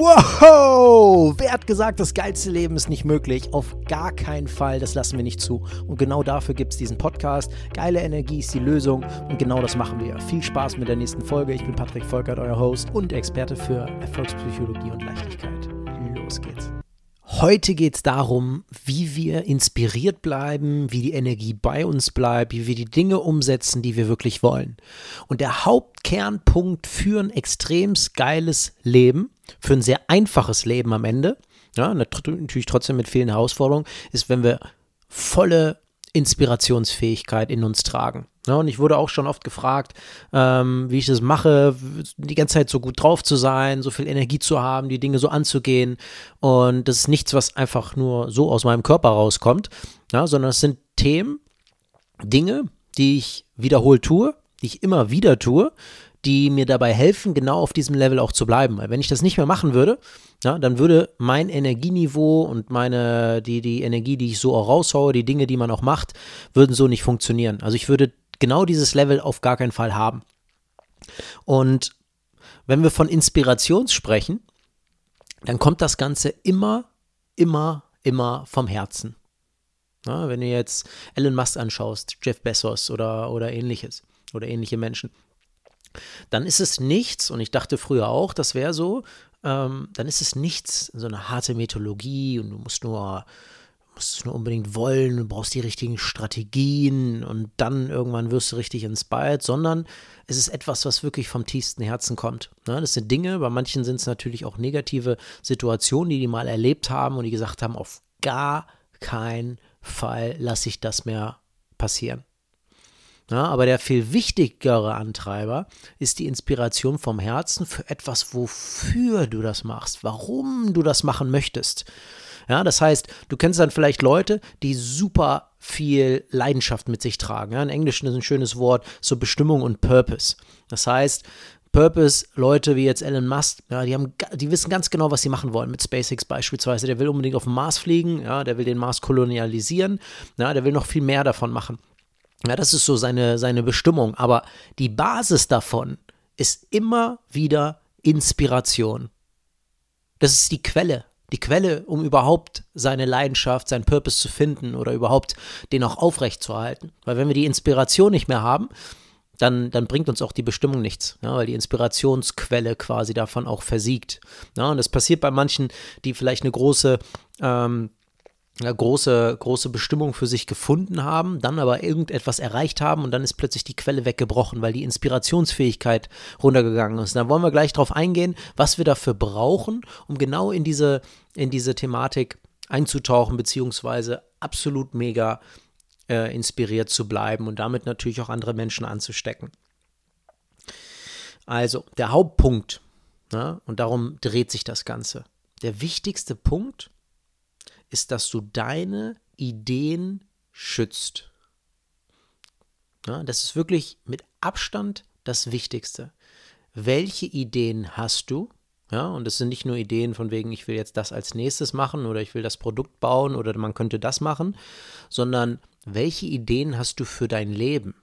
Wow! Wer hat gesagt, das geilste Leben ist nicht möglich? Auf gar keinen Fall, das lassen wir nicht zu. Und genau dafür gibt es diesen Podcast. Geile Energie ist die Lösung und genau das machen wir. Viel Spaß mit der nächsten Folge. Ich bin Patrick Volkert, euer Host und Experte für Erfolgspsychologie und Leichtigkeit. Los geht's. Heute geht es darum, wie wir inspiriert bleiben, wie die Energie bei uns bleibt, wie wir die Dinge umsetzen, die wir wirklich wollen. Und der Hauptkernpunkt für ein extrem geiles Leben, für ein sehr einfaches Leben am Ende, ja, natürlich trotzdem mit vielen Herausforderungen, ist, wenn wir volle Inspirationsfähigkeit in uns tragen. Ja, und ich wurde auch schon oft gefragt, ähm, wie ich das mache, die ganze Zeit so gut drauf zu sein, so viel Energie zu haben, die Dinge so anzugehen. Und das ist nichts, was einfach nur so aus meinem Körper rauskommt, ja, sondern es sind Themen, Dinge, die ich wiederholt tue, die ich immer wieder tue, die mir dabei helfen, genau auf diesem Level auch zu bleiben. Weil wenn ich das nicht mehr machen würde, ja, dann würde mein Energieniveau und meine, die, die Energie, die ich so auch raushaue, die Dinge, die man auch macht, würden so nicht funktionieren. Also ich würde genau dieses Level auf gar keinen Fall haben. Und wenn wir von Inspiration sprechen, dann kommt das Ganze immer, immer, immer vom Herzen. Ja, wenn du jetzt Elon Musk anschaust, Jeff Bezos oder, oder ähnliches oder ähnliche Menschen, dann ist es nichts, und ich dachte früher auch, das wäre so, ähm, dann ist es nichts, so eine harte Methodologie und du musst nur, musst es nur unbedingt wollen, du brauchst die richtigen Strategien und dann irgendwann wirst du richtig inspired, sondern es ist etwas, was wirklich vom tiefsten Herzen kommt. Ne? Das sind Dinge, bei manchen sind es natürlich auch negative Situationen, die die mal erlebt haben und die gesagt haben, auf gar keinen Fall lasse ich das mehr passieren. Ja, aber der viel wichtigere Antreiber ist die Inspiration vom Herzen für etwas, wofür du das machst, warum du das machen möchtest. Ja, das heißt, du kennst dann vielleicht Leute, die super viel Leidenschaft mit sich tragen. Ja, in Englisch ist ein schönes Wort, so Bestimmung und Purpose. Das heißt, Purpose, Leute wie jetzt Elon Musk, ja, die, haben, die wissen ganz genau, was sie machen wollen. Mit SpaceX beispielsweise. Der will unbedingt auf den Mars fliegen, ja, der will den Mars kolonialisieren, ja, der will noch viel mehr davon machen. Ja, das ist so seine, seine Bestimmung. Aber die Basis davon ist immer wieder Inspiration. Das ist die Quelle. Die Quelle, um überhaupt seine Leidenschaft, seinen Purpose zu finden oder überhaupt den auch aufrechtzuerhalten. Weil wenn wir die Inspiration nicht mehr haben, dann, dann bringt uns auch die Bestimmung nichts, ja, weil die Inspirationsquelle quasi davon auch versiegt. Ja, und das passiert bei manchen, die vielleicht eine große ähm, ja, große, große Bestimmung für sich gefunden haben, dann aber irgendetwas erreicht haben und dann ist plötzlich die Quelle weggebrochen, weil die Inspirationsfähigkeit runtergegangen ist. Da wollen wir gleich drauf eingehen, was wir dafür brauchen, um genau in diese, in diese Thematik einzutauchen, beziehungsweise absolut mega äh, inspiriert zu bleiben und damit natürlich auch andere Menschen anzustecken. Also, der Hauptpunkt, na, ne, und darum dreht sich das Ganze. Der wichtigste Punkt ist, dass du deine Ideen schützt. Ja, das ist wirklich mit Abstand das Wichtigste. Welche Ideen hast du? Ja, und das sind nicht nur Ideen von wegen, ich will jetzt das als nächstes machen oder ich will das Produkt bauen oder man könnte das machen, sondern welche Ideen hast du für dein Leben?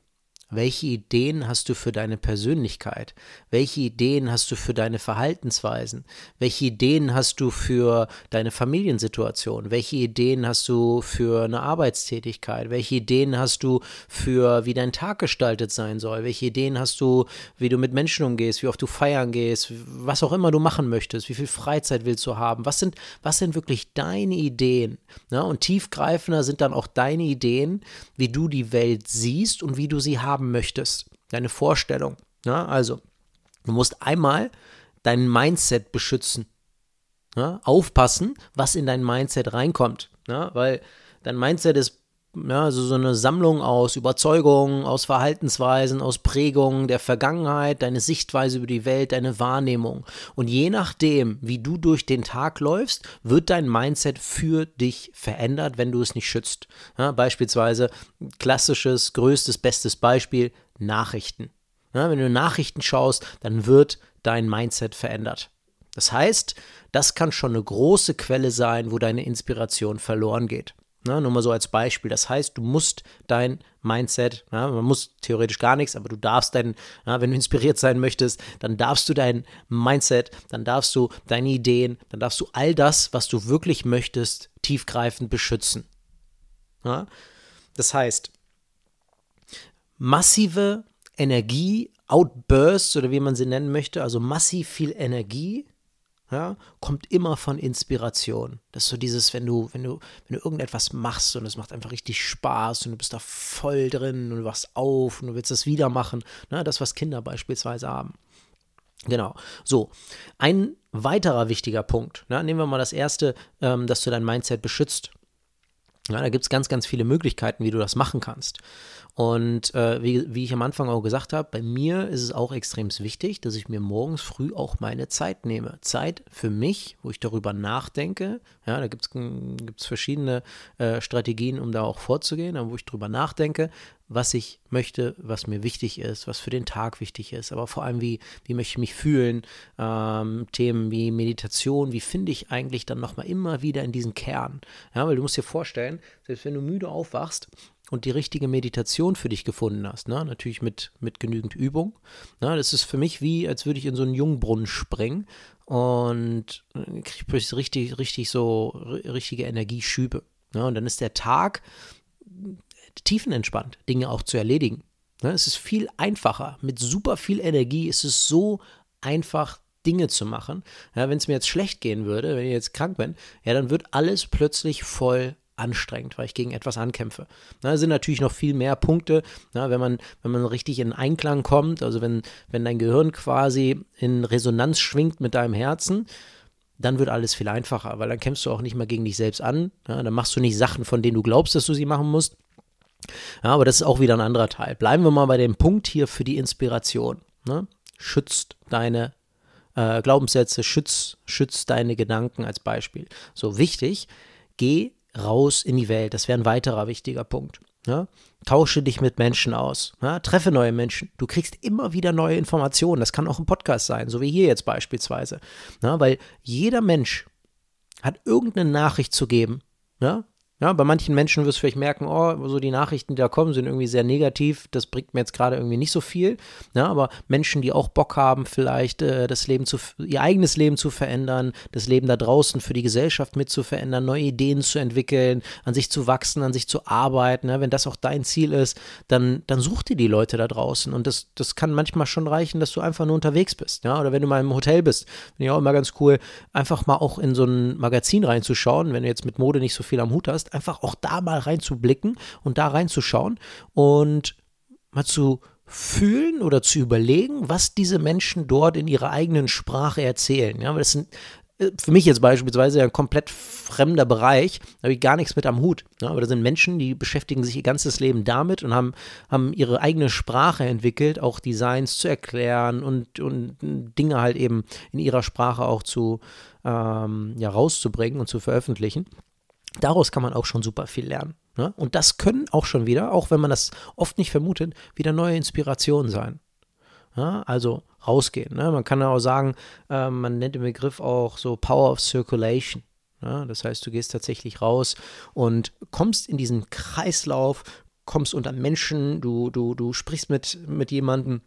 Welche Ideen hast du für deine Persönlichkeit? Welche Ideen hast du für deine Verhaltensweisen? Welche Ideen hast du für deine Familiensituation? Welche Ideen hast du für eine Arbeitstätigkeit? Welche Ideen hast du für, wie dein Tag gestaltet sein soll? Welche Ideen hast du, wie du mit Menschen umgehst, wie oft du feiern gehst, was auch immer du machen möchtest? Wie viel Freizeit willst du haben? Was sind, was sind wirklich deine Ideen? Ja, und tiefgreifender sind dann auch deine Ideen, wie du die Welt siehst und wie du sie haben haben möchtest, deine Vorstellung. Ja, also, du musst einmal dein Mindset beschützen. Ja, aufpassen, was in dein Mindset reinkommt. Ja, weil dein Mindset ist ja, also so eine Sammlung aus Überzeugungen, aus Verhaltensweisen, aus Prägungen der Vergangenheit, deine Sichtweise über die Welt, deine Wahrnehmung. Und je nachdem, wie du durch den Tag läufst, wird dein Mindset für dich verändert, wenn du es nicht schützt. Ja, beispielsweise klassisches, größtes, bestes Beispiel, Nachrichten. Ja, wenn du Nachrichten schaust, dann wird dein Mindset verändert. Das heißt, das kann schon eine große Quelle sein, wo deine Inspiration verloren geht. Ne? Nur mal so als Beispiel. Das heißt, du musst dein Mindset, ja, man muss theoretisch gar nichts, aber du darfst dein, ja, wenn du inspiriert sein möchtest, dann darfst du dein Mindset, dann darfst du deine Ideen, dann darfst du all das, was du wirklich möchtest, tiefgreifend beschützen. Ja? Das heißt, massive Energie, Outbursts oder wie man sie nennen möchte, also massiv viel Energie, ja, kommt immer von Inspiration. Das ist so dieses, wenn du, wenn du, wenn du irgendetwas machst und es macht einfach richtig Spaß und du bist da voll drin und du wachst auf und du willst das wieder machen. Ne, das, was Kinder beispielsweise haben. Genau. So, ein weiterer wichtiger Punkt. Ne, nehmen wir mal das erste, ähm, dass du dein Mindset beschützt. Ja, da gibt es ganz, ganz viele Möglichkeiten, wie du das machen kannst. Und äh, wie, wie ich am Anfang auch gesagt habe, bei mir ist es auch extrem wichtig, dass ich mir morgens früh auch meine Zeit nehme. Zeit für mich, wo ich darüber nachdenke. Ja, da gibt es verschiedene äh, Strategien, um da auch vorzugehen, wo ich darüber nachdenke, was ich möchte, was mir wichtig ist, was für den Tag wichtig ist, aber vor allem, wie, wie möchte ich mich fühlen, ähm, Themen wie Meditation, wie finde ich eigentlich dann nochmal immer wieder in diesen Kern. Ja, weil du musst dir vorstellen, selbst wenn du müde aufwachst, und die richtige Meditation für dich gefunden hast, ne? natürlich mit, mit genügend Übung. Ne? Das ist für mich wie, als würde ich in so einen Jungbrunnen springen und äh, kriege ich richtig, richtig so richtige Energieschübe. Ne? Und dann ist der Tag tiefenentspannt, Dinge auch zu erledigen. Ne? Es ist viel einfacher. Mit super viel Energie ist es so einfach, Dinge zu machen. Ja, wenn es mir jetzt schlecht gehen würde, wenn ich jetzt krank bin, ja, dann wird alles plötzlich voll anstrengend, weil ich gegen etwas ankämpfe. Da sind natürlich noch viel mehr Punkte, na, wenn, man, wenn man richtig in Einklang kommt, also wenn, wenn dein Gehirn quasi in Resonanz schwingt mit deinem Herzen, dann wird alles viel einfacher, weil dann kämpfst du auch nicht mehr gegen dich selbst an. Ja, dann machst du nicht Sachen, von denen du glaubst, dass du sie machen musst. Ja, aber das ist auch wieder ein anderer Teil. Bleiben wir mal bei dem Punkt hier für die Inspiration. Ne? Schützt deine äh, Glaubenssätze, schützt, schützt deine Gedanken als Beispiel. So wichtig, geh raus in die Welt. Das wäre ein weiterer wichtiger Punkt. Ja? Tausche dich mit Menschen aus. Ja? Treffe neue Menschen. Du kriegst immer wieder neue Informationen. Das kann auch ein Podcast sein, so wie hier jetzt beispielsweise. Ja? Weil jeder Mensch hat irgendeine Nachricht zu geben. Ja? Ja, bei manchen Menschen wirst du vielleicht merken, oh, so die Nachrichten, die da kommen, sind irgendwie sehr negativ. Das bringt mir jetzt gerade irgendwie nicht so viel. Ja, aber Menschen, die auch Bock haben, vielleicht äh, das Leben zu, ihr eigenes Leben zu verändern, das Leben da draußen für die Gesellschaft mit zu verändern, neue Ideen zu entwickeln, an sich zu wachsen, an sich zu arbeiten. Ja, wenn das auch dein Ziel ist, dann, dann such dir die Leute da draußen. Und das, das kann manchmal schon reichen, dass du einfach nur unterwegs bist. Ja, oder wenn du mal im Hotel bist, finde ich auch immer ganz cool, einfach mal auch in so ein Magazin reinzuschauen, wenn du jetzt mit Mode nicht so viel am Hut hast einfach auch da mal reinzublicken und da reinzuschauen und mal zu fühlen oder zu überlegen, was diese Menschen dort in ihrer eigenen Sprache erzählen. Ja, das sind äh, für mich jetzt beispielsweise ein komplett fremder Bereich, da habe ich gar nichts mit am Hut. Ja, aber da sind Menschen, die beschäftigen sich ihr ganzes Leben damit und haben, haben ihre eigene Sprache entwickelt, auch Designs zu erklären und, und Dinge halt eben in ihrer Sprache auch zu ähm, ja, rauszubringen und zu veröffentlichen. Daraus kann man auch schon super viel lernen. Ne? Und das können auch schon wieder, auch wenn man das oft nicht vermutet, wieder neue Inspirationen sein. Ja? Also rausgehen. Ne? Man kann auch sagen, äh, man nennt den Begriff auch so Power of Circulation. Ja? Das heißt, du gehst tatsächlich raus und kommst in diesen Kreislauf, kommst unter Menschen, du, du, du sprichst mit, mit jemandem,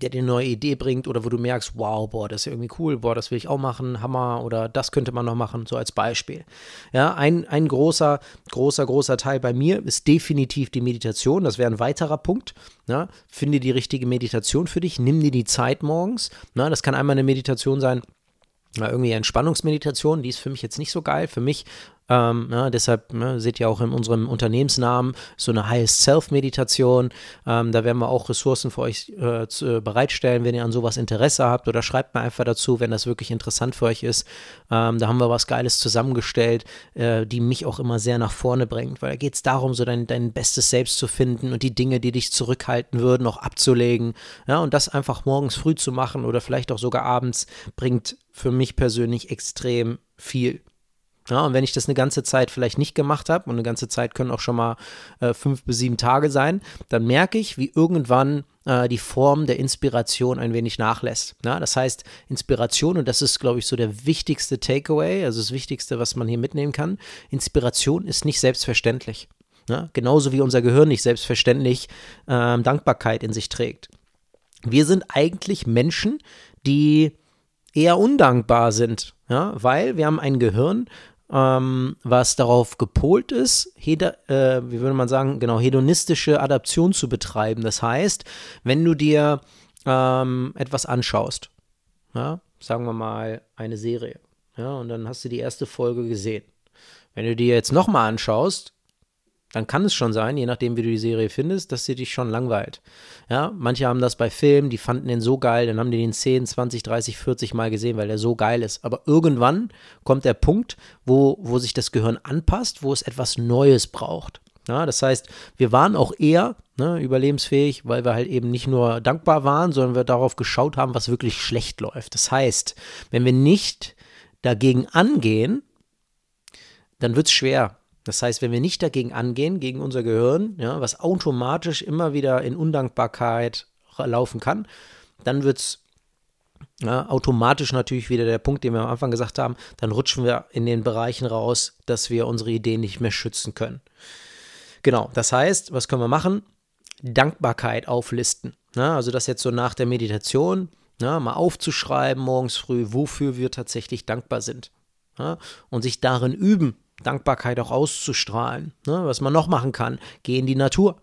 der dir eine neue Idee bringt oder wo du merkst, wow, boah, das ist ja irgendwie cool, boah, das will ich auch machen, Hammer oder das könnte man noch machen, so als Beispiel. Ja, ein, ein großer, großer, großer Teil bei mir ist definitiv die Meditation, das wäre ein weiterer Punkt. Ja, finde die richtige Meditation für dich, nimm dir die Zeit morgens. Na, das kann einmal eine Meditation sein, irgendwie Entspannungsmeditation, die ist für mich jetzt nicht so geil. Für mich ähm, ja, deshalb ne, seht ihr auch in unserem Unternehmensnamen so eine Highest Self-Meditation. Ähm, da werden wir auch Ressourcen für euch äh, zu, äh, bereitstellen, wenn ihr an sowas Interesse habt. Oder schreibt mir einfach dazu, wenn das wirklich interessant für euch ist. Ähm, da haben wir was Geiles zusammengestellt, äh, die mich auch immer sehr nach vorne bringt. Weil da geht es darum, so dein, dein bestes Selbst zu finden und die Dinge, die dich zurückhalten würden, auch abzulegen. Ja, und das einfach morgens früh zu machen oder vielleicht auch sogar abends, bringt für mich persönlich extrem viel. Ja, und wenn ich das eine ganze Zeit vielleicht nicht gemacht habe, und eine ganze Zeit können auch schon mal äh, fünf bis sieben Tage sein, dann merke ich, wie irgendwann äh, die Form der Inspiration ein wenig nachlässt. Ja, das heißt, Inspiration, und das ist, glaube ich, so der wichtigste Takeaway, also das Wichtigste, was man hier mitnehmen kann, Inspiration ist nicht selbstverständlich. Ja, genauso wie unser Gehirn nicht selbstverständlich äh, Dankbarkeit in sich trägt. Wir sind eigentlich Menschen, die eher undankbar sind, ja, weil wir haben ein Gehirn, ähm, was darauf gepolt ist, heda, äh, wie würde man sagen, genau, hedonistische Adaption zu betreiben. Das heißt, wenn du dir ähm, etwas anschaust, ja, sagen wir mal eine Serie, ja, und dann hast du die erste Folge gesehen. Wenn du dir jetzt nochmal anschaust, dann kann es schon sein, je nachdem, wie du die Serie findest, dass sie dich schon langweilt. Ja, manche haben das bei Filmen, die fanden den so geil, dann haben die den 10, 20, 30, 40 Mal gesehen, weil der so geil ist. Aber irgendwann kommt der Punkt, wo, wo sich das Gehirn anpasst, wo es etwas Neues braucht. Ja, das heißt, wir waren auch eher ne, überlebensfähig, weil wir halt eben nicht nur dankbar waren, sondern wir darauf geschaut haben, was wirklich schlecht läuft. Das heißt, wenn wir nicht dagegen angehen, dann wird es schwer. Das heißt, wenn wir nicht dagegen angehen, gegen unser Gehirn, ja, was automatisch immer wieder in Undankbarkeit laufen kann, dann wird es ja, automatisch natürlich wieder der Punkt, den wir am Anfang gesagt haben, dann rutschen wir in den Bereichen raus, dass wir unsere Ideen nicht mehr schützen können. Genau, das heißt, was können wir machen? Dankbarkeit auflisten. Ja, also das jetzt so nach der Meditation, ja, mal aufzuschreiben morgens früh, wofür wir tatsächlich dankbar sind. und sich darin üben, Dankbarkeit auch auszustrahlen. Ne? Was man noch machen kann, geh in die Natur.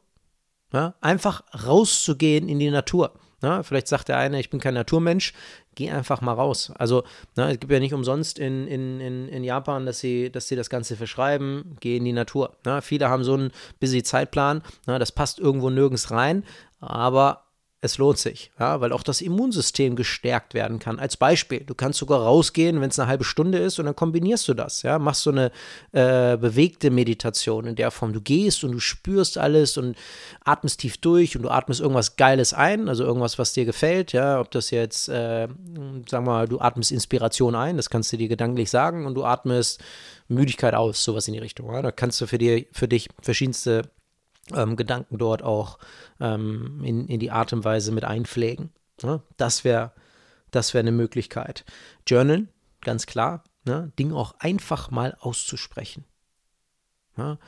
Ja? Einfach rauszugehen in die Natur. Ja? Vielleicht sagt der eine, ich bin kein Naturmensch, geh einfach mal raus. Also ne, es gibt ja nicht umsonst in, in, in, in Japan, dass sie, dass sie das Ganze verschreiben, geh in die Natur. Ne? Viele haben so einen busy Zeitplan, ne? das passt irgendwo nirgends rein, aber es lohnt sich, ja, weil auch das Immunsystem gestärkt werden kann. Als Beispiel, du kannst sogar rausgehen, wenn es eine halbe Stunde ist und dann kombinierst du das, ja, machst so eine äh, bewegte Meditation in der Form, du gehst und du spürst alles und atmest tief durch und du atmest irgendwas Geiles ein, also irgendwas, was dir gefällt, ja, ob das jetzt, äh, sagen wir mal, du atmest Inspiration ein, das kannst du dir gedanklich sagen und du atmest Müdigkeit aus, sowas in die Richtung, ja, da kannst du für, dir, für dich verschiedenste ähm, Gedanken dort auch ähm, in, in die Art und Weise mit einpflegen. Ne? Das wäre das wär eine Möglichkeit. Journal, ganz klar, ne? Ding auch einfach mal auszusprechen. Ne?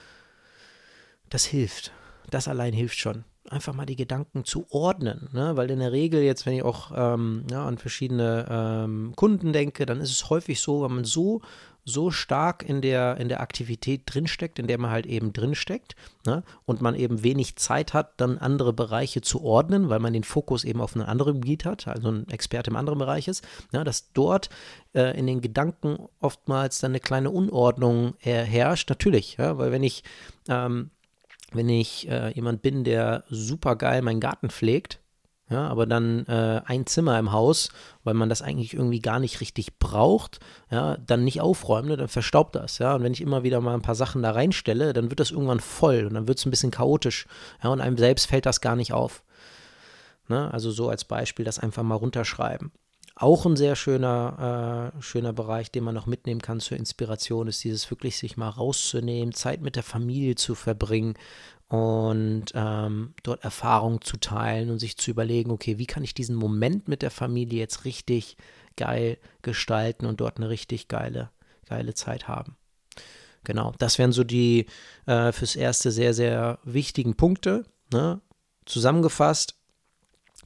Das hilft. Das allein hilft schon einfach mal die Gedanken zu ordnen. Ne? Weil in der Regel jetzt, wenn ich auch ähm, ja, an verschiedene ähm, Kunden denke, dann ist es häufig so, wenn man so so stark in der, in der Aktivität drinsteckt, in der man halt eben drinsteckt ne? und man eben wenig Zeit hat, dann andere Bereiche zu ordnen, weil man den Fokus eben auf einem anderen Gebiet hat, also ein Experte im anderen Bereich ist, ne? dass dort äh, in den Gedanken oftmals dann eine kleine Unordnung äh, herrscht. Natürlich, ja? weil wenn ich, ähm, wenn ich äh, jemand bin, der super geil meinen Garten pflegt, ja, aber dann äh, ein Zimmer im Haus, weil man das eigentlich irgendwie gar nicht richtig braucht, ja, dann nicht aufräumen, ne, dann verstaubt das, ja. Und wenn ich immer wieder mal ein paar Sachen da reinstelle, dann wird das irgendwann voll und dann wird es ein bisschen chaotisch, ja, und einem selbst fällt das gar nicht auf. Ne? Also so als Beispiel das einfach mal runterschreiben. Auch ein sehr schöner, äh, schöner Bereich, den man noch mitnehmen kann zur Inspiration, ist dieses wirklich sich mal rauszunehmen, Zeit mit der Familie zu verbringen, und ähm, dort Erfahrungen zu teilen und sich zu überlegen, okay, wie kann ich diesen Moment mit der Familie jetzt richtig geil gestalten und dort eine richtig geile, geile Zeit haben. Genau, das wären so die äh, fürs Erste sehr, sehr wichtigen Punkte. Ne? Zusammengefasst,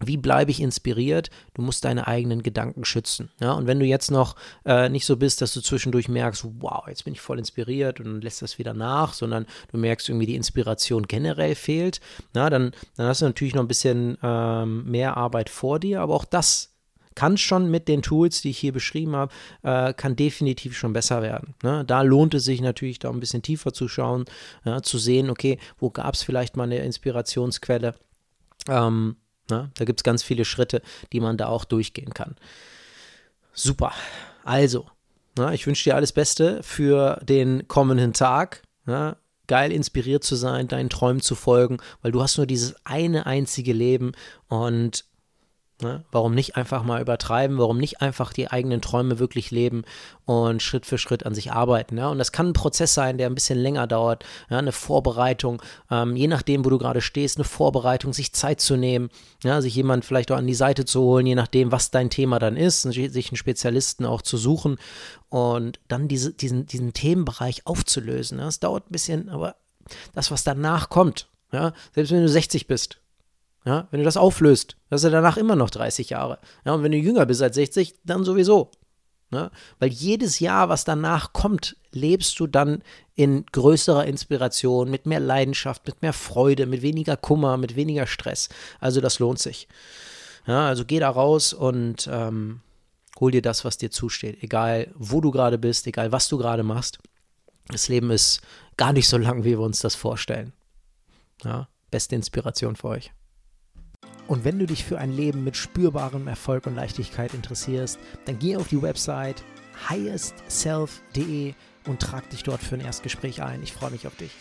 wie bleibe ich inspiriert? Du musst deine eigenen Gedanken schützen. Ja? Und wenn du jetzt noch äh, nicht so bist, dass du zwischendurch merkst, wow, jetzt bin ich voll inspiriert und lässt das wieder nach, sondern du merkst irgendwie, die Inspiration generell fehlt, na, dann, dann hast du natürlich noch ein bisschen ähm, mehr Arbeit vor dir, aber auch das kann schon mit den Tools, die ich hier beschrieben habe, äh, kann definitiv schon besser werden. Ne? Da lohnt es sich natürlich, da ein bisschen tiefer zu schauen, ja, zu sehen, okay, wo gab es vielleicht mal eine Inspirationsquelle. Ähm, Ne? Da gibt es ganz viele Schritte, die man da auch durchgehen kann. Super. Also, ne, ich wünsche dir alles Beste für den kommenden Tag. Ne? Geil inspiriert zu sein, deinen Träumen zu folgen, weil du hast nur dieses eine einzige Leben und Ne? Warum nicht einfach mal übertreiben? Warum nicht einfach die eigenen Träume wirklich leben und Schritt für Schritt an sich arbeiten? Ja? Und das kann ein Prozess sein, der ein bisschen länger dauert. Ja? Eine Vorbereitung, ähm, je nachdem, wo du gerade stehst, eine Vorbereitung, sich Zeit zu nehmen, ja? sich jemand vielleicht auch an die Seite zu holen, je nachdem, was dein Thema dann ist, sich einen Spezialisten auch zu suchen und dann diese, diesen, diesen Themenbereich aufzulösen. Das dauert ein bisschen, aber das, was danach kommt, selbst wenn du 60 bist, ja, wenn du das auflöst, hast du danach immer noch 30 Jahre. Ja, und wenn du jünger bist als 60, dann sowieso. Ja, weil jedes Jahr, was danach kommt, lebst du dann in größerer Inspiration, mit mehr Leidenschaft, mit mehr Freude, mit weniger Kummer, mit weniger Stress. Also das lohnt sich. Ja, also geh da raus und ähm, hol dir das, was dir zusteht. Egal, wo du gerade bist, egal, was du gerade machst. Das Leben ist gar nicht so lang, wie wir uns das vorstellen. Ja, beste Inspiration für euch. Und wenn du dich für ein Leben mit spürbarem Erfolg und Leichtigkeit interessierst, dann geh auf die Website highestself.de und trag dich dort für ein Erstgespräch ein. Ich freue mich auf dich.